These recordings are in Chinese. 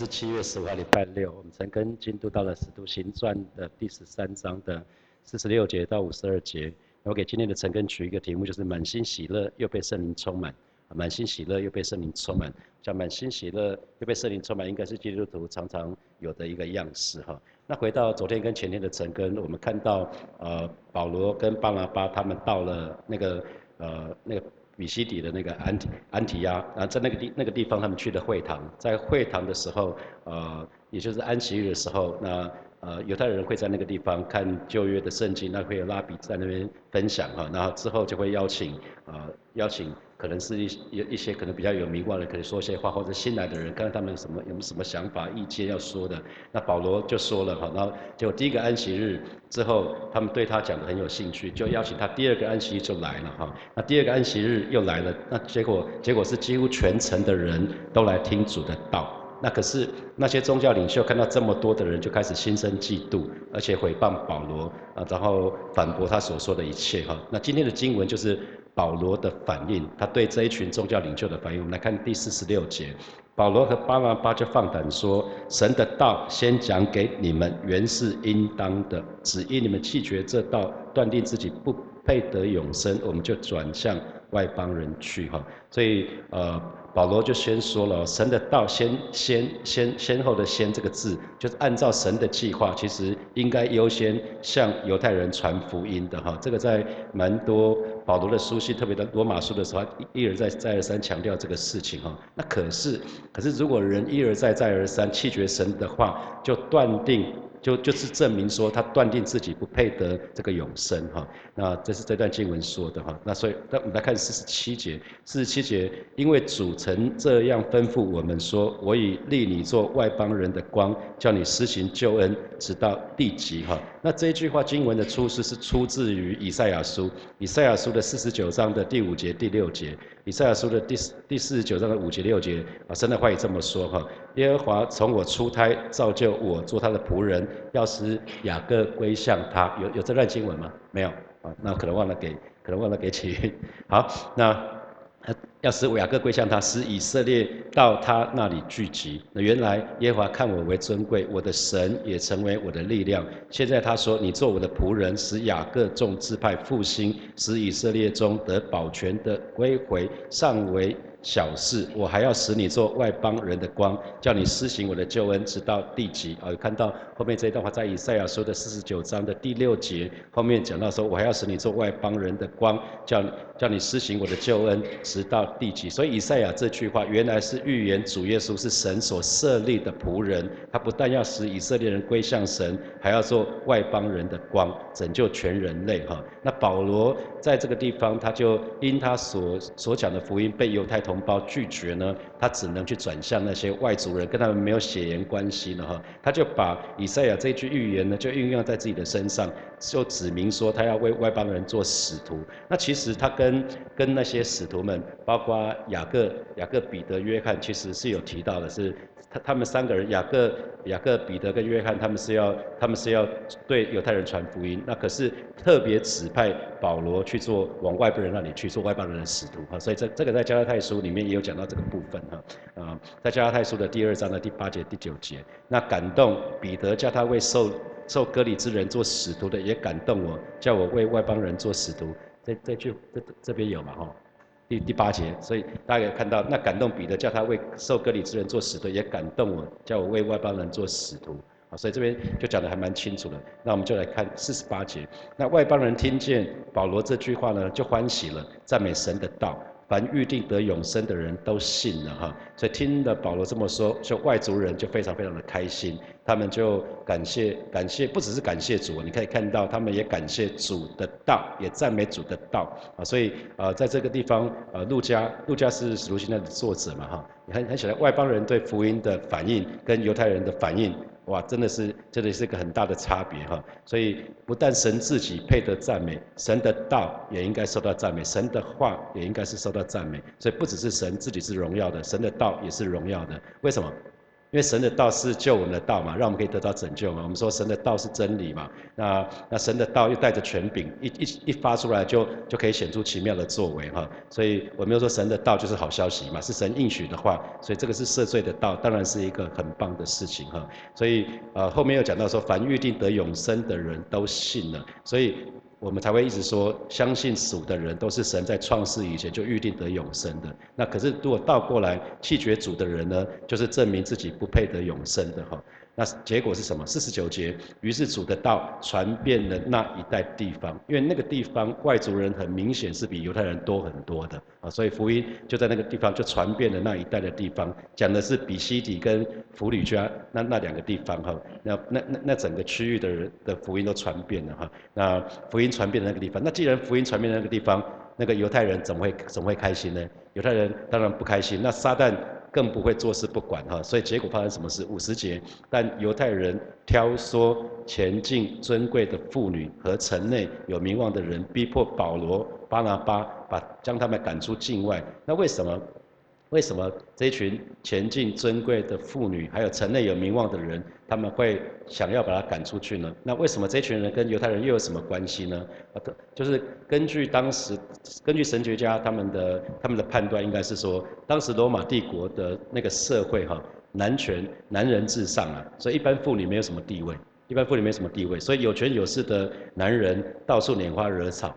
是七月十五号礼拜六，我们陈根进度到了《使徒行传》的第十三章的四十六节到五十二节。我给今天的陈根取一个题目，就是满心喜乐又被圣灵充满。满心喜乐又被圣灵充满，讲满心喜乐又被圣灵充满，应该是基督徒常常有的一个样式哈。那回到昨天跟前天的陈根，我们看到呃保罗跟巴拿巴他们到了那个呃那个。比西底的那个安提安提亚，啊在那个地那个地方，他们去的会堂，在会堂的时候，呃，也就是安息日的时候，那呃犹太人会在那个地方看旧约的圣经，那会有拉比在那边分享哈，然后之后就会邀请呃邀请。可能是一有一些可能比较有名望的，可以说一些话，或者新来的人，看看他们什么有什么想法、意见要说的。那保罗就说了哈，然后结果第一个安息日之后，他们对他讲的很有兴趣，就邀请他第二个安息日就来了哈。那第二个安息日又来了，那结果结果是几乎全城的人都来听主的道。那可是那些宗教领袖看到这么多的人，就开始心生嫉妒，而且诽谤保罗啊，然后反驳他所说的一切哈。那今天的经文就是。保罗的反应，他对这一群宗教领袖的反应，我们来看第四十六节。保罗和巴拿巴就放胆说：“神的道先讲给你们，原是应当的。只因你们弃绝这道，断定自己不配得永生，我们就转向外邦人去。”哈，所以呃。保罗就先说了，神的道先先先先后的先这个字，就是按照神的计划，其实应该优先向犹太人传福音的哈。这个在蛮多保罗的书信，特别的罗马书的时候，一而再再而三强调这个事情哈。那可是可是如果人一而再再而三弃绝神的话，就断定。就就是证明说他断定自己不配得这个永生哈，那这是这段经文说的哈，那所以那我们来看四十七节，四十七节，因为主曾这样吩咐我们说，我已立你做外邦人的光，叫你施行救恩，直到地极哈。那这一句话经文的出处是出自于以赛亚书，以赛亚书的四十九章的第五节、第六节。以赛亚书的第第四十九章的五节六节啊，神的话也这么说哈。耶和华从我出胎造就我做他的仆人，要使雅各归向他。有有这段经文吗？没有啊，那可能忘了给，可能忘了给起。好，那。要使雅各归向他，使以色列到他那里聚集。那原来耶和华看我为尊贵，我的神也成为我的力量。现在他说：“你做我的仆人，使雅各众支派复兴，使以色列中得保全的归回，尚为。”小事，我还要使你做外邦人的光，叫你施行我的救恩，直到地极。啊，看到后面这一段话，在以赛亚书的四十九章的第六节后面讲到说，我还要使你做外邦人的光，叫叫你施行我的救恩，直到地极。所以以赛亚这句话，原来是预言主耶稣是神所设立的仆人，他不但要使以色列人归向神，还要做外邦人的光，拯救全人类。哈，那保罗在这个地方，他就因他所所讲的福音被犹太。同胞拒绝呢，他只能去转向那些外族人，跟他们没有血缘关系了哈。他就把以赛亚这句预言呢，就运用在自己的身上，就指明说他要为外邦人做使徒。那其实他跟跟那些使徒们，包括雅各、雅各、彼得、约翰，其实是有提到的，是。他他们三个人，雅各、雅各、彼得跟约翰，他们是要他们是要对犹太人传福音。那可是特别指派保罗去做往外邦人那里去做外邦人的使徒哈。所以这这个在加拉太书里面也有讲到这个部分哈。啊，在加拉太书的第二章的第八节、第九节，那感动彼得叫他为受受割礼之人做使徒的，也感动我，叫我为外邦人做使徒。这这句这这边有嘛哈？第第八节，所以大家看到，那感动彼得叫他为受割礼之人做使徒，也感动我叫我为外邦人做使徒啊，所以这边就讲的还蛮清楚的。那我们就来看四十八节，那外邦人听见保罗这句话呢，就欢喜了，赞美神的道。凡预定得永生的人都信了哈，所以听了保罗这么说，就外族人就非常非常的开心，他们就感谢感谢，不只是感谢主，你可以看到他们也感谢主的道，也赞美主的道啊，所以呃在这个地方呃路加路加是使徒行传的作者嘛哈，你很很喜欢外邦人对福音的反应跟犹太人的反应。哇，真的是，真的是一个很大的差别哈。所以不但神自己配得赞美，神的道也应该受到赞美，神的话也应该是受到赞美。所以不只是神自己是荣耀的，神的道也是荣耀的。为什么？因为神的道是救我们的道嘛，让我们可以得到拯救嘛。我们说神的道是真理嘛，那那神的道又带着权柄，一一一发出来就就可以显出奇妙的作为哈。所以我们又说神的道就是好消息嘛，是神应许的话，所以这个是赦罪的道，当然是一个很棒的事情哈。所以呃后面又讲到说，凡预定得永生的人都信了，所以。我们才会一直说，相信主的人都是神在创世以前就预定得永生的。那可是如果倒过来弃绝主的人呢，就是证明自己不配得永生的哈。那结果是什么？四十九节，于是主的道传遍了那一带地方，因为那个地方外族人很明显是比犹太人多很多的啊，所以福音就在那个地方就传遍了那一带的地方，讲的是比西底跟弗吕家那那两个地方哈，那那那那整个区域的人的福音都传遍了哈，那福音传遍的那个地方，那既然福音传遍那个地方，那个犹太人怎么会怎么会开心呢？犹太人当然不开心，那撒旦。更不会坐视不管哈，所以结果发生什么事？五十节，但犹太人挑唆前进尊贵的妇女和城内有名望的人，逼迫保罗、巴拿巴，把将他们赶出境外。那为什么？为什么这群前进尊贵的妇女，还有城内有名望的人，他们会想要把他赶出去呢？那为什么这群人跟犹太人又有什么关系呢？啊，就是根据当时，根据神学家他们的他们的判断，应该是说，当时罗马帝国的那个社会哈，男权男人至上啊，所以一般妇女没有什么地位，一般妇女没什么地位，所以有权有势的男人到处拈花惹草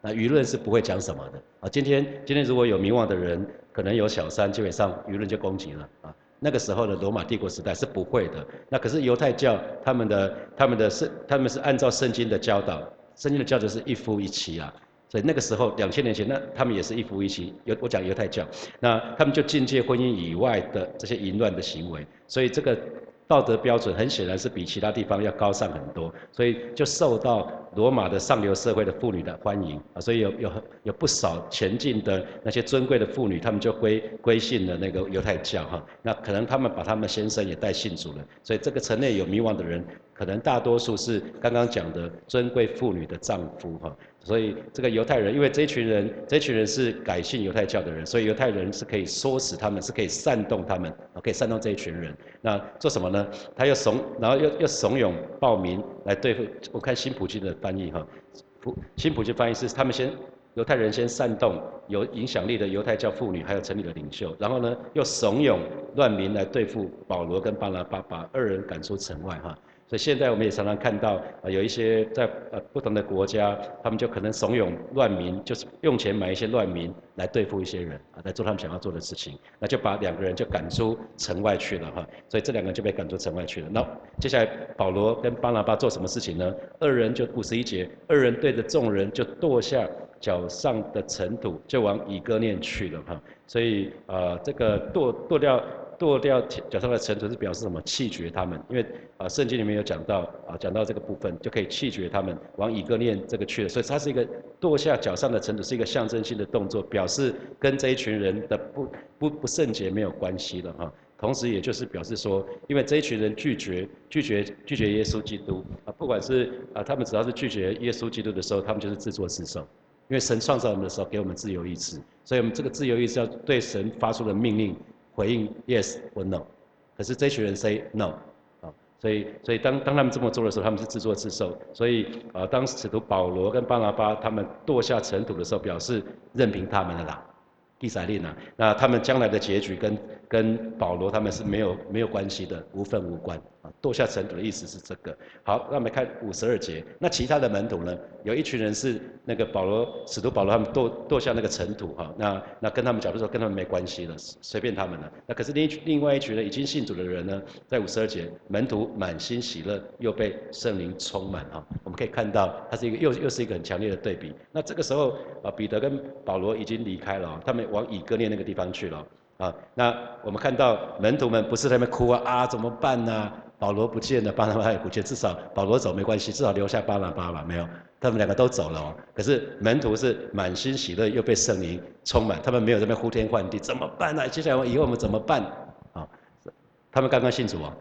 那舆论是不会讲什么的啊。今天今天如果有名望的人。可能有小三，基本上舆论就攻击了啊。那个时候的罗马帝国时代是不会的。那可是犹太教他们的他们的圣他们是按照圣经的教导，圣经的教导是一夫一妻啊。所以那个时候两千年前，那他们也是一夫一妻。犹我讲犹太教，那他们就禁戒婚姻以外的这些淫乱的行为。所以这个。道德标准很显然是比其他地方要高尚很多，所以就受到罗马的上流社会的妇女的欢迎啊，所以有有有不少前进的那些尊贵的妇女，她们就归归信了那个犹太教哈。那可能他们把他们先生也带信主了，所以这个城内有迷惘的人，可能大多数是刚刚讲的尊贵妇女的丈夫哈。所以这个犹太人，因为这群人，这群人是改信犹太教的人，所以犹太人是可以唆使他们，是可以煽动他们，可以煽动这一群人。那做什么呢？他又怂，然后又又怂恿暴民来对付。我看新普京的翻译哈，普新普京翻译是他们先犹太人先煽动有影响力的犹太教妇女，还有城里的领袖，然后呢又怂恿乱民来对付保罗跟巴拉巴，把二人赶出城外哈。所以现在我们也常常看到，啊，有一些在呃不同的国家，他们就可能怂恿乱民，就是用钱买一些乱民来对付一些人，啊，来做他们想要做的事情，那就把两个人就赶出城外去了哈。所以这两个人就被赶出城外去了。那接下来保罗跟巴拿巴做什么事情呢？二人就五十一节，二人对着众人就跺下脚上的尘土，就往以哥念去了哈。所以呃这个跺跺掉。剁掉脚上的尘土是表示什么？弃绝他们，因为啊，圣经里面有讲到啊，讲到这个部分就可以弃绝他们，往以哥念这个去了。所以它是一个剁下脚上的尘土，是一个象征性的动作，表示跟这一群人的不不不圣洁没有关系了哈。同时，也就是表示说，因为这一群人拒绝拒绝拒绝耶稣基督啊，不管是啊，他们只要是拒绝耶稣基督的时候，他们就是自作自受。因为神创造我们的时候给我们自由意志，所以我们这个自由意志要对神发出的命令。回应 yes 或 no，可是这群人 say no，啊，所以所以当当他们这么做的时候，他们是自作自受。所以啊，当使徒保罗跟巴拿巴他们堕下尘土的时候，表示任凭他们的啦。地塞利呢？那他们将来的结局跟跟保罗他们是没有没有关系的，无分无关。堕下尘土的意思是这个。好，那我们看五十二节。那其他的门徒呢？有一群人是那个保罗使徒保罗他们堕堕下那个尘土哈。那那跟他们讲的时候跟他们没关系了，随便他们了。那可是另另外一群人已经信主的人呢，在五十二节，门徒满心喜乐，又被圣灵充满哈。我们可以看到，它是一个又又是一个很强烈的对比。那这个时候啊，彼得跟保罗已经离开了，他们。往以哥念那个地方去了啊！那我们看到门徒们不是在那边哭啊啊，怎么办呢？保罗不见了，巴拿巴也不见，至少保罗走没关系，至少留下巴拿巴吧？没有，他们两个都走了哦。可是门徒是满心喜乐，又被圣灵充满，他们没有这边呼天唤地，怎么办呢？接下来以后我们怎么办？啊，他们刚刚信主啊，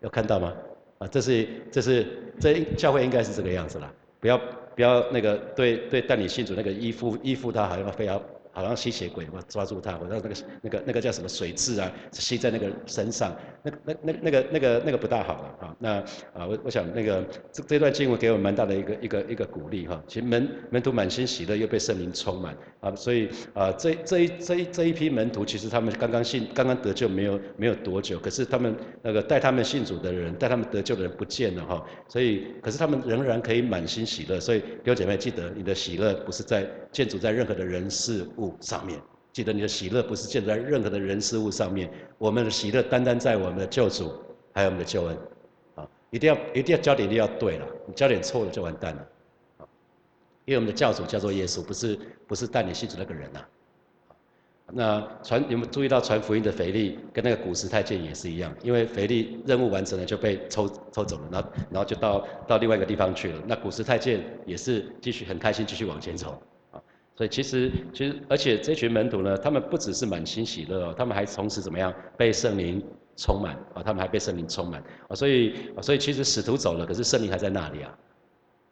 有看到吗？啊，这是这是这教会应该是这个样子了，不要不要那个对对带你信主那个依附依附他，好像非要。好像吸血鬼，我抓住他，我让那个那个那个叫什么水蛭啊，吸在那个身上，那那那那个那个那个不大好了啊。那啊，我我想那个这这段经文给我蛮大的一个一个一个鼓励哈。其实门门徒满心喜乐，又被圣灵充满啊，所以啊这这一这一这一批门徒，其实他们刚刚信刚刚得救没有没有多久，可是他们那个带他们信主的人，带他们得救的人不见了哈。所以可是他们仍然可以满心喜乐。所以弟兄姐妹记得，你的喜乐不是在建筑在任何的人事物上面。记得你的喜乐不是建在任何的人事物上面，我们的喜乐单单在我们的救主，还有我们的救恩，啊，一定要一定要焦点一定要对了，你焦点错了就完蛋了，啊，因为我们的教主叫做耶稣，不是不是带你信主那个人呐，那传有没有注意到传福音的腓力跟那个古时太监也是一样，因为腓力任务完成了就被抽抽走了，然后然后就到到另外一个地方去了，那古时太监也是继续很开心继续往前走。所以其实其实，而且这群门徒呢，他们不只是满心喜乐哦，他们还同时怎么样被圣灵充满啊？他们还被圣灵充满啊！所以所以其实使徒走了，可是圣灵还在那里啊。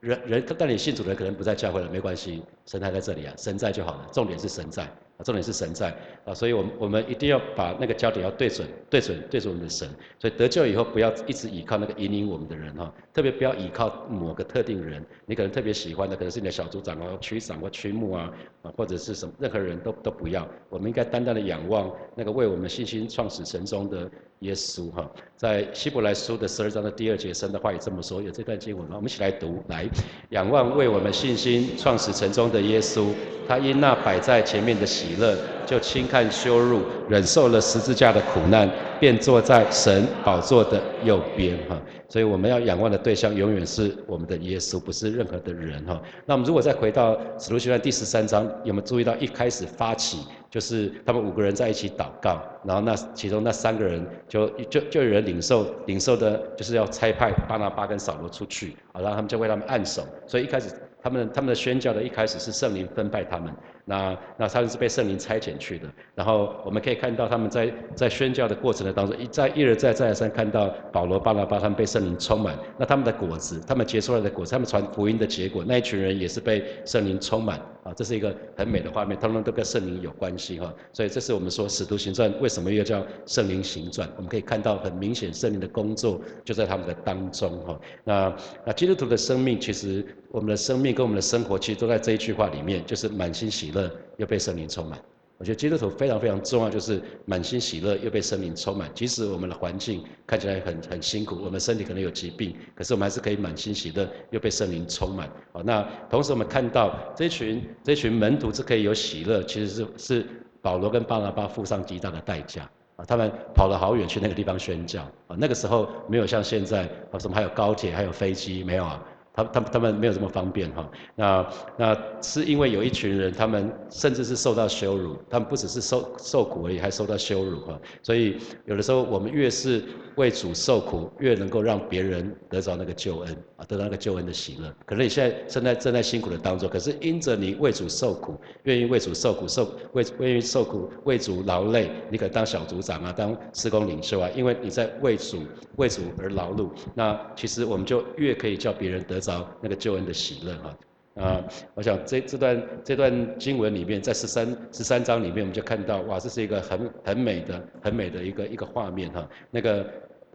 人人但你信主的人可能不在教会了，没关系，神还在这里啊，神在就好了，重点是神在。重点是神在啊，所以，我们我们一定要把那个焦点要对准，对准，对准我们的神。所以得救以后，不要一直依靠那个引领我们的人哈，特别不要依靠某个特定人。你可能特别喜欢的，可能是你的小组长啊、区长或区牧啊，啊，或者是什么，任何人都都不要。我们应该单单的仰望那个为我们信心创始神中的耶稣哈。在希伯来书的十二章的第二节，神的话也这么说，有这段经文？我们一起来读，来仰望为我们信心创始神中的耶稣。他因那摆在前面的喜喜乐，就轻看羞辱，忍受了十字架的苦难，便坐在神宝座的右边。哈，所以我们要仰望的对象永远是我们的耶稣，不是任何的人。哈，那我们如果再回到使徒行传第十三章，有没有注意到一开始发起就是他们五个人在一起祷告，然后那其中那三个人就就就有人领受领受的，就是要差派巴拿巴跟扫罗出去，然后他们就为他们按手。所以一开始。他们他们的宣教的一开始是圣灵分派他们，那那他们是被圣灵差遣去的。然后我们可以看到他们在在宣教的过程的当中，一再一而再再而三看到保罗、巴拿巴他们被圣灵充满，那他们的果子，他们结出来的果子，他们传福音的结果，那一群人也是被圣灵充满啊，这是一个很美的画面，他们都跟圣灵有关系哈。所以这是我们说使徒行传为什么又叫圣灵行传？我们可以看到很明显圣灵的工作就在他们的当中哈。那那基督徒的生命其实。我们的生命跟我们的生活，其实都在这一句话里面，就是满心喜乐乐，又被圣灵充满。我觉得基督徒非常非常重要，就是满心喜乐，又被圣灵充满。即使我们的环境看起来很很辛苦，我们身体可能有疾病，可是我们还是可以满心喜乐，又被圣灵充满。好，那同时我们看到这群这群门徒是可以有喜乐，其实是是保罗跟巴拿巴付上极大的代价啊，他们跑了好远去那个地方宣教啊，那个时候没有像现在啊什么还有高铁还有飞机没有啊。他他他们没有这么方便哈，那那是因为有一群人，他们甚至是受到羞辱，他们不只是受受苦而已，还受到羞辱哈。所以有的时候我们越是为主受苦，越能够让别人得着那个救恩啊，得到那个救恩的喜乐。可能你现在正在正在辛苦的当中，可是因着你为主受苦，愿意为主受苦受为愿意受苦为主劳累，你可当小组长啊，当施工领袖啊，因为你在为主为主而劳碌，那其实我们就越可以叫别人得。着那个救恩的喜乐啊啊，我想这这段这段经文里面，在十三十三章里面，我们就看到哇，这是一个很很美的很美的一个一个画面哈。那个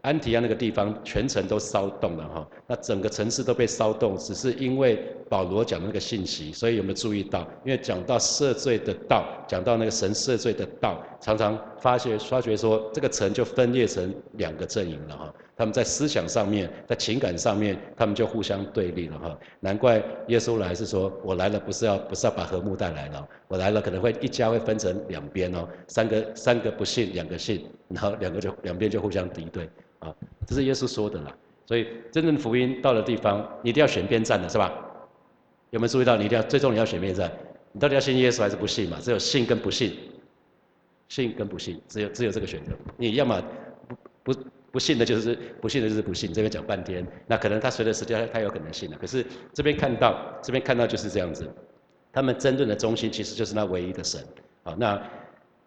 安提亚那个地方全城都骚动了哈，那整个城市都被骚动，只是因为保罗讲那个信息，所以有没有注意到？因为讲到赦罪的道，讲到那个神赦罪的道，常常发觉发觉说这个城就分裂成两个阵营了哈。他们在思想上面，在情感上面，他们就互相对立了哈。难怪耶稣来是说，我来了不是要不是要把和睦带来了，我来了可能会一家会分成两边哦，三个三个不信，两个信，然后两个就两边就互相敌对啊。这是耶稣说的啦。所以真正福音到的地方，你一定要选边站的是吧？有没有注意到？你一定要最终你要选边站，你到底要信耶稣还是不信嘛？只有信跟不信，信跟不信，只有只有这个选择。你要么不不。不信的就是不信的就是不信，这边讲半天，那可能他随着时间他有可能信了。可是这边看到这边看到就是这样子，他们争论的中心其实就是那唯一的神。好，那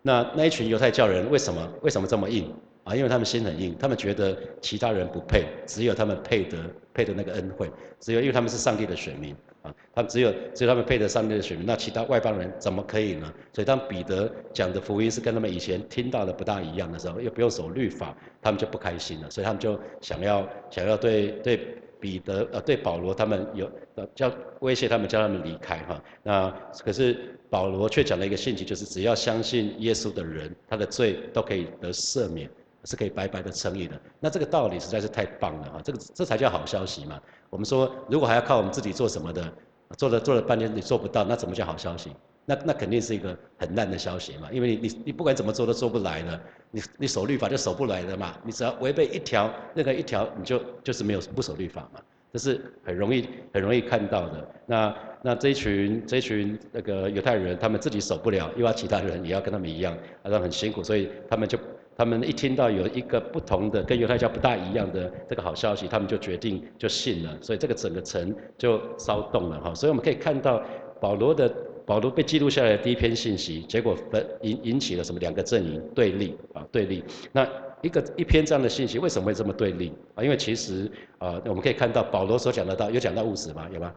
那那一群犹太教人为什么为什么这么硬啊？因为他们心很硬，他们觉得其他人不配，只有他们配得配得那个恩惠，只有因为他们是上帝的选民。啊，他们只有只有他们配得上帝的选民，那其他外邦人怎么可以呢？所以当彼得讲的福音是跟他们以前听到的不大一样的时候，又不用守律法，他们就不开心了，所以他们就想要想要对对彼得呃对保罗他们有叫威胁他们叫他们离开哈，那可是保罗却讲了一个信息，就是只要相信耶稣的人，他的罪都可以得赦免。是可以白白的称义的，那这个道理实在是太棒了哈，这个这才叫好消息嘛。我们说如果还要靠我们自己做什么的，做了做了半天你做不到，那怎么叫好消息？那那肯定是一个很烂的消息嘛，因为你你你不管怎么做都做不来的，你你守律法就守不来的嘛，你只要违背一条任何一条，你就就是没有不守律法嘛，这是很容易很容易看到的。那那这一群这一群那个犹太人，他们自己守不了，又要其他人也要跟他们一样，好像很辛苦，所以他们就。他们一听到有一个不同的、跟犹太教不大一样的这个好消息，他们就决定就信了，所以这个整个城就骚动了哈。所以我们可以看到保罗的保罗被记录下来的第一篇信息，结果引引起了什么两个阵营对立啊对立。那一个一篇这样的信息为什么会这么对立啊？因为其实啊我们可以看到保罗所讲的到有讲到物质吗？有吗？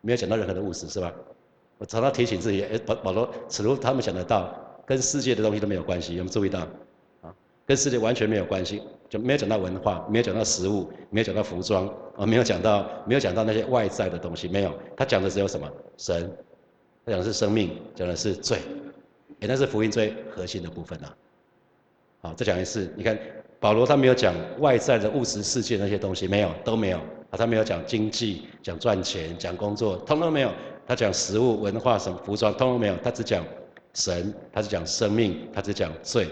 没有讲到任何的物质是吧？我常常提醒自己，哎保保罗，此如他们讲得到，跟世界的东西都没有关系，有没有注意到？跟世界完全没有关系，就没有讲到文化，没有讲到食物，没有讲到服装，啊，没有讲到没有讲到那些外在的东西，没有。他讲的只有什么？神，他讲的是生命，讲的是罪，也那是福音最核心的部分呐。好，再讲一次，你看保罗他没有讲外在的物质世界那些东西，没有，都没有。啊，他没有讲经济，讲赚钱，讲工作，通通没有。他讲食物、文化什么服装，通通没有。他只讲神，他只讲生命，他只讲罪。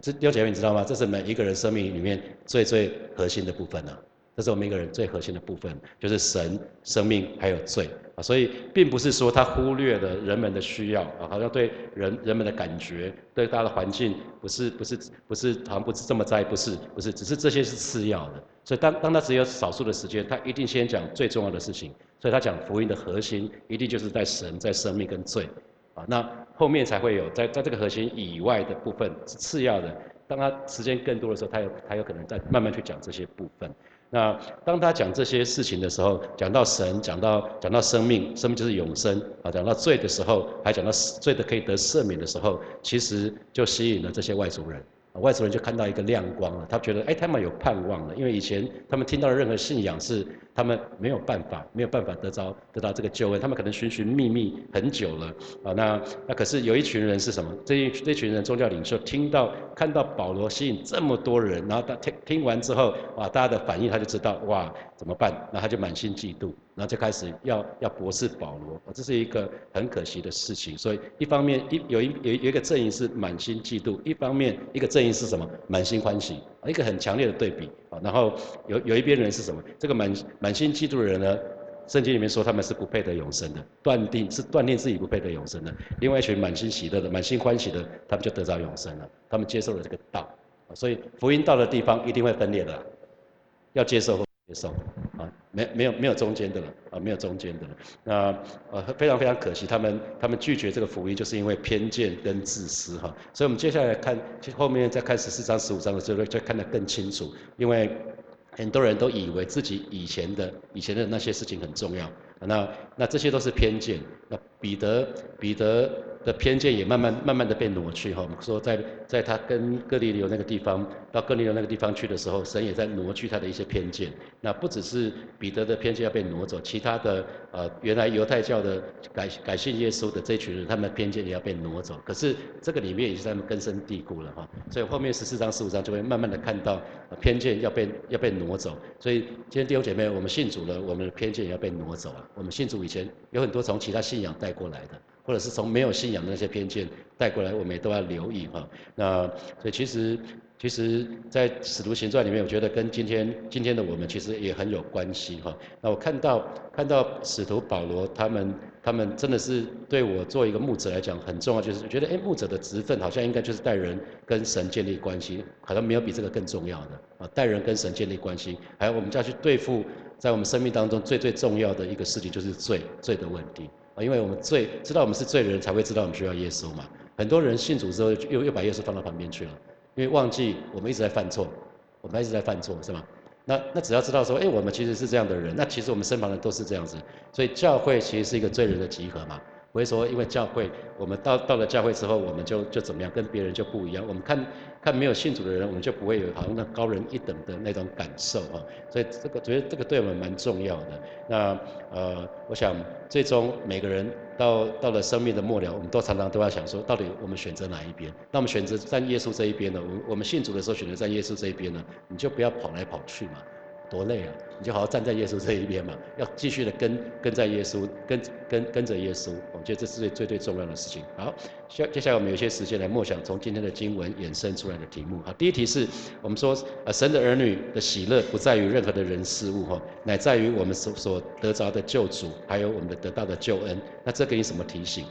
这六姐妹你知道吗？这是每一个人生命里面最最核心的部分呢。这是我们一个人最核心的部分，就是神、生命还有罪啊。所以并不是说他忽略了人们的需要啊，好像对人人们的感觉、对大的环境不是不是不是好像不是这么在意，不是不是，只是这些是次要的。所以当当他只有少数的时间，他一定先讲最重要的事情。所以他讲福音的核心一定就是在神、在生命跟罪啊。那后面才会有在在这个核心以外的部分是次要的。当他时间更多的时候，他有他有可能再慢慢去讲这些部分。那当他讲这些事情的时候，讲到神，讲到讲到生命，生命就是永生啊。讲到罪的时候，还讲到罪的可以得赦免的时候，其实就吸引了这些外族人。外族人就看到一个亮光了，他觉得哎，他们有盼望了，因为以前他们听到的任何信仰是。他们没有办法，没有办法得着得到这个救恩。他们可能寻寻觅觅很久了啊。那那可是有一群人是什么？这一这群人宗教领袖听到看到保罗吸引这么多人，然后他听听完之后，哇，大家的反应他就知道哇怎么办？那他就满心嫉妒，然后就开始要要驳斥保罗。这是一个很可惜的事情。所以一方面一有一有有一个阵营是满心嫉妒，一方面一个阵营是什么？满心欢喜。一个很强烈的对比啊，然后有有一边人是什么？这个满满心嫉妒的人呢？圣经里面说他们是不配得永生的，断定是断定自己不配得永生的。另外一群满心喜乐的、满心欢喜的，他们就得着永生了。他们接受了这个道，所以福音到的地方一定会分裂的，要接受接受啊。没没有没有中间的了啊，没有中间的了。那呃非常非常可惜，他们他们拒绝这个福音，就是因为偏见跟自私哈。所以我们接下来看后面再看十四章十五章的时候，就看得更清楚。因为很多人都以为自己以前的以前的那些事情很重要，那那这些都是偏见。那彼得彼得。的偏见也慢慢慢慢的被挪去哈，我们说在在他跟哥利流那个地方到哥利流那个地方去的时候，神也在挪去他的一些偏见。那不只是彼得的偏见要被挪走，其他的呃原来犹太教的改改信耶稣的这群人，他们的偏见也要被挪走。可是这个里面也是他们根深蒂固了哈，所以后面十四章十五章就会慢慢的看到偏见要被要被挪走。所以今天弟兄姐妹，我们信主了，我们的偏见也要被挪走啊。我们信主以前有很多从其他信仰带过来的。或者是从没有信仰的那些偏见带过来，我们也都要留意哈。那所以其实，其实，在使徒行传里面，我觉得跟今天今天的我们其实也很有关系哈。那我看到看到使徒保罗他们他们真的是对我做一个牧者来讲很重要，就是觉得哎牧者的职分好像应该就是带人跟神建立关系，好像没有比这个更重要的啊。带人跟神建立关系，还有我们就要去对付在我们生命当中最最重要的一个事情，就是罪罪的问题。啊，因为我们罪知道我们是罪人，才会知道我们需要耶稣嘛。很多人信主之后，又又把耶稣放到旁边去了，因为忘记我们一直在犯错，我们一直在犯错，是吗？那那只要知道说，哎，我们其实是这样的人，那其实我们身旁的都是这样子，所以教会其实是一个罪人的集合嘛。不会说，因为教会，我们到到了教会之后，我们就就怎么样，跟别人就不一样。我们看看没有信主的人，我们就不会有好像那高人一等的那种感受啊。所以这个觉得这个对我们蛮重要的。那呃，我想最终每个人到到了生命的末了，我们都常常都要想说，到底我们选择哪一边？那我们选择站耶稣这一边呢？我我们信主的时候选择站耶稣这一边呢？你就不要跑来跑去嘛。多累啊！你就好好站在耶稣这一边嘛，要继续的跟跟在耶稣，跟跟跟着耶稣。我觉得这是最最最重要的事情。好，接接下来我们有些时间来默想从今天的经文衍生出来的题目。好，第一题是我们说，呃，神的儿女的喜乐不在于任何的人事物哈，乃在于我们所所得着的救主，还有我们的得到的救恩。那这给你什么提醒？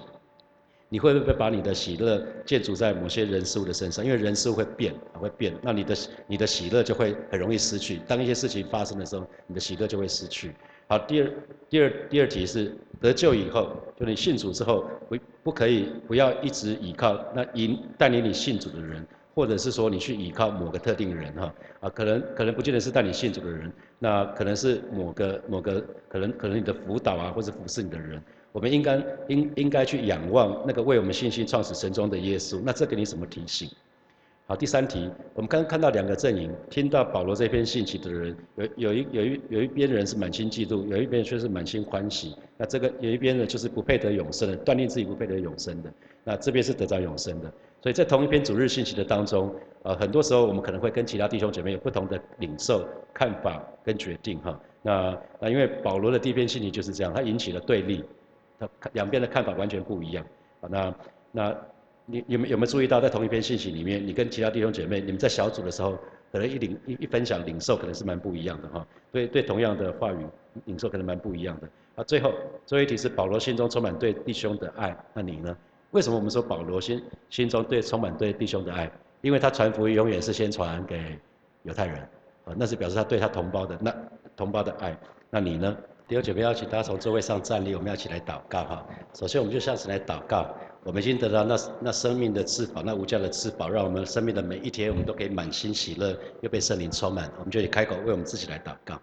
你会不会把你的喜乐建筑在某些人事物的身上？因为人事物会变，会变，那你的你的喜乐就会很容易失去。当一些事情发生的时候，你的喜乐就会失去。好，第二第二第二题是得救以后，就你信主之后，不不可以不要一直依靠那引带领你信主的人，或者是说你去依靠某个特定的人哈啊，可能可能不见得是带你信主的人，那可能是某个某个可能可能你的辅导啊，或者服侍你的人。我们应该应应该去仰望那个为我们信心创始神中的耶稣。那这给你什么提醒？好，第三题，我们刚刚看到两个阵营，听到保罗这篇信息的人，有有一有一有一边人是满心嫉妒，有一边却是满心欢喜。那这个有一边呢，就是不配得永生的，断定自己不配得永生的。那这边是得着永生的。所以在同一篇主日信息的当中，呃，很多时候我们可能会跟其他弟兄姐妹有不同的领受、看法跟决定哈。那那因为保罗的第一篇信息就是这样，它引起了对立。两边的看法完全不一样啊！那那你有没有没有注意到，在同一篇信息里面，你跟其他弟兄姐妹，你们在小组的时候，可能一领一一分享领受，可能是蛮不一样的哈。对对，同样的话语领受可能蛮不一样的。啊，最后最后一题是保罗心中充满对弟兄的爱，那你呢？为什么我们说保罗心心中对充满对弟兄的爱？因为他传福音永远是先传给犹太人啊，那是表示他对他同胞的那同胞的爱。那你呢？弟兄姐妹，邀请大家从座位上站立，我们要起来祷告哈。首先，我们就向神来祷告，我们已经得到那那生命的至宝，那无价的至宝，让我们生命的每一天，我们都可以满心喜乐，又被圣灵充满。我们就以开口为我们自己来祷告。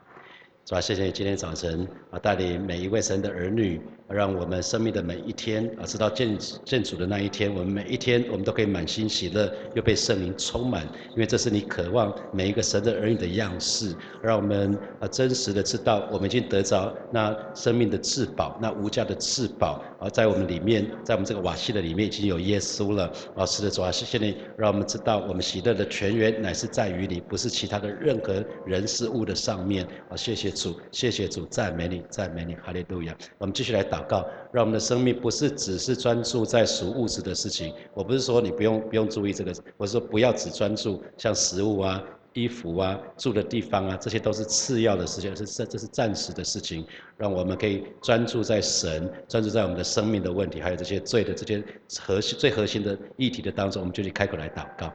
主啊，谢谢你今天早晨啊，带领每一位神的儿女，让我们生命的每一天啊，直到见见主的那一天，我们每一天我们都可以满心喜乐，又被圣灵充满，因为这是你渴望每一个神的儿女的样式，让我们啊真实的知道，我们已经得着那生命的至宝，那无价的至宝啊，在我们里面，在我们这个瓦器的里面已经有耶稣了啊，是的，主啊，谢谢你，让我们知道我们喜乐的泉源乃是在于你，不是其他的任何人事物的上面啊，谢谢。主，谢谢主，赞美你，赞美你，哈利路亚。我们继续来祷祷告，让我们的生命不是只是专注在属物质的事情。我不是说你不用不用注意这个，我是说不要只专注像食物啊、衣服啊、住的地方啊，这些都是次要的事情，是这这是暂时的事情。让我们可以专注在神，专注在我们的生命的问题，还有这些罪的这些核心最核心的议题的当中，我们就去开口来祷告。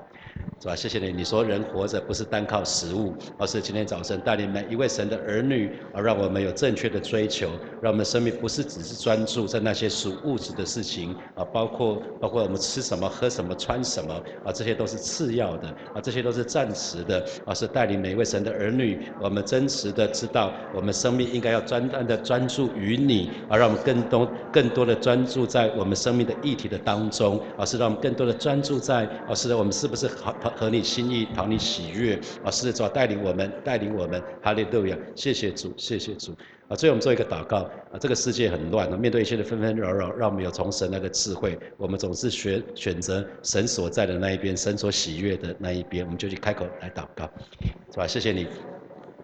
是吧？谢谢你。你说人活着不是单靠食物，而是今天早晨带领每一位神的儿女，而让我们有正确的追求，让我们生命不是只是专注在那些属物质的事情啊，包括包括我们吃什么、喝什么、穿什么啊，这些都是次要的啊，这些都是暂时的啊，是带领每一位神的儿女，我们真实的知道，我们生命应该要专单的专注于你，而让我们更多更多的专注在我们生命的议题的当中，而是让我们更多的专注在，而是我们是不是？讨合你心意，讨你喜悦啊！是主带领我们，带领我们，哈利路亚！谢谢主，谢谢主啊！最后我们做一个祷告啊！这个世界很乱啊，面对一切的纷纷扰扰，让我们有从神那个智慧。我们总是选选择神所在的那一边，神所喜悦的那一边，我们就去开口来祷告，是吧？谢谢你。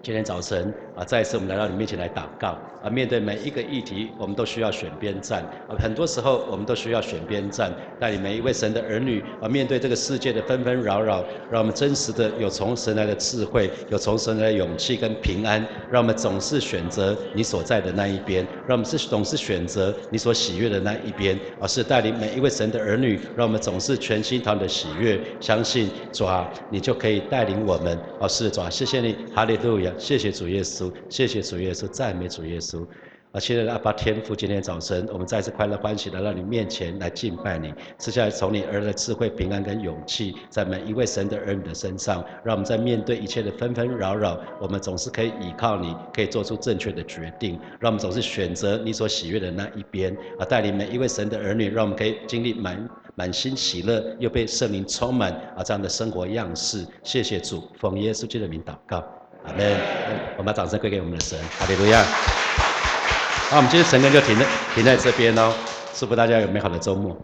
今天早晨啊，再一次我们来到你面前来祷告啊，面对每一个议题，我们都需要选边站啊。很多时候我们都需要选边站，带领每一位神的儿女啊，面对这个世界的纷纷扰扰，让我们真实的有从神来的智慧，有从神来的勇气跟平安，让我们总是选择你所在的那一边，让我们是总是选择你所喜悦的那一边，而是带领每一位神的儿女，让我们总是全心堂的喜悦，相信主啊，你就可以带领我们啊，是主啊，谢谢你，哈利路亚。谢谢主耶稣，谢谢主耶稣，赞美主耶稣。啊，亲爱的阿爸天父，今天早晨我们再次快乐欢喜的到你面前来敬拜你，接下来从你儿的智慧、平安跟勇气，在每一位神的儿女的身上，让我们在面对一切的纷纷扰扰，我们总是可以依靠你，可以做出正确的决定，让我们总是选择你所喜悦的那一边啊，带领每一位神的儿女，让我们可以经历满满心喜乐，又被圣灵充满啊这样的生活样式。谢谢主，奉耶稣基督的名祷告，阿门。我们把掌声归给我们的神，哈利路亚。好，我们今天晨更就停在停在这边哦，祝福大家有美好的周末。